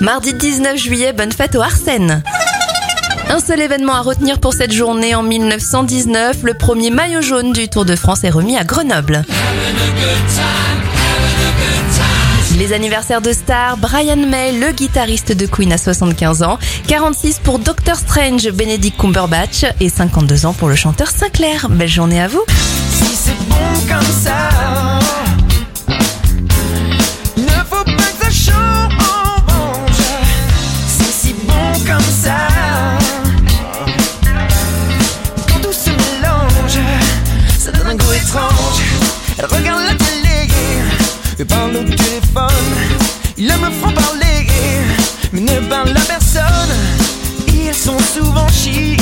Mardi 19 juillet, bonne fête au Arsène. Un seul événement à retenir pour cette journée en 1919, le premier maillot jaune du Tour de France est remis à Grenoble. Les anniversaires de stars, Brian May, le guitariste de Queen à 75 ans, 46 pour Doctor Strange, Benedict Cumberbatch et 52 ans pour le chanteur Sinclair. Belle journée à vous Elle regarde la télé, et parle au téléphone. Il aime le franc-parler, mais ne parle à personne. Ils sont souvent chiés.